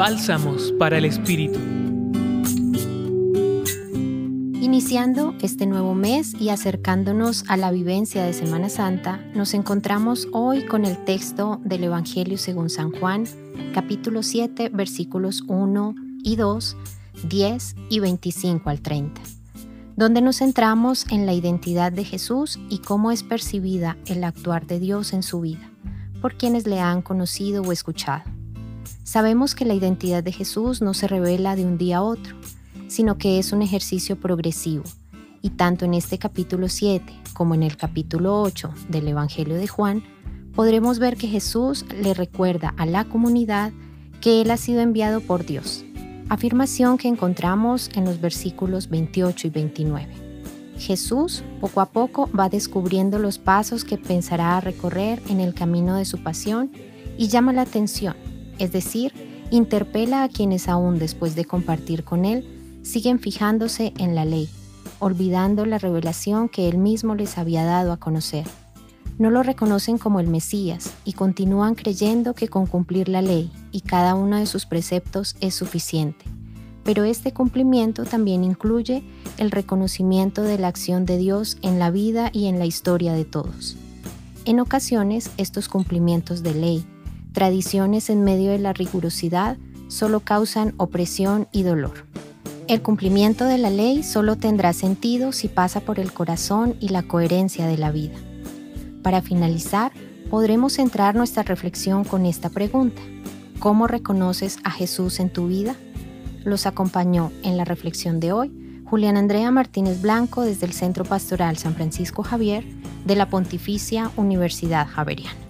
Bálsamos para el Espíritu. Iniciando este nuevo mes y acercándonos a la vivencia de Semana Santa, nos encontramos hoy con el texto del Evangelio según San Juan, capítulo 7, versículos 1 y 2, 10 y 25 al 30, donde nos centramos en la identidad de Jesús y cómo es percibida el actuar de Dios en su vida, por quienes le han conocido o escuchado. Sabemos que la identidad de Jesús no se revela de un día a otro, sino que es un ejercicio progresivo. Y tanto en este capítulo 7 como en el capítulo 8 del Evangelio de Juan, podremos ver que Jesús le recuerda a la comunidad que Él ha sido enviado por Dios, afirmación que encontramos en los versículos 28 y 29. Jesús poco a poco va descubriendo los pasos que pensará recorrer en el camino de su pasión y llama la atención es decir, interpela a quienes aún después de compartir con Él siguen fijándose en la ley, olvidando la revelación que Él mismo les había dado a conocer. No lo reconocen como el Mesías y continúan creyendo que con cumplir la ley y cada uno de sus preceptos es suficiente. Pero este cumplimiento también incluye el reconocimiento de la acción de Dios en la vida y en la historia de todos. En ocasiones, estos cumplimientos de ley, tradiciones en medio de la rigurosidad solo causan opresión y dolor. El cumplimiento de la ley solo tendrá sentido si pasa por el corazón y la coherencia de la vida. Para finalizar, podremos centrar nuestra reflexión con esta pregunta. ¿Cómo reconoces a Jesús en tu vida? Los acompañó en la reflexión de hoy Julián Andrea Martínez Blanco desde el Centro Pastoral San Francisco Javier de la Pontificia Universidad Javeriana.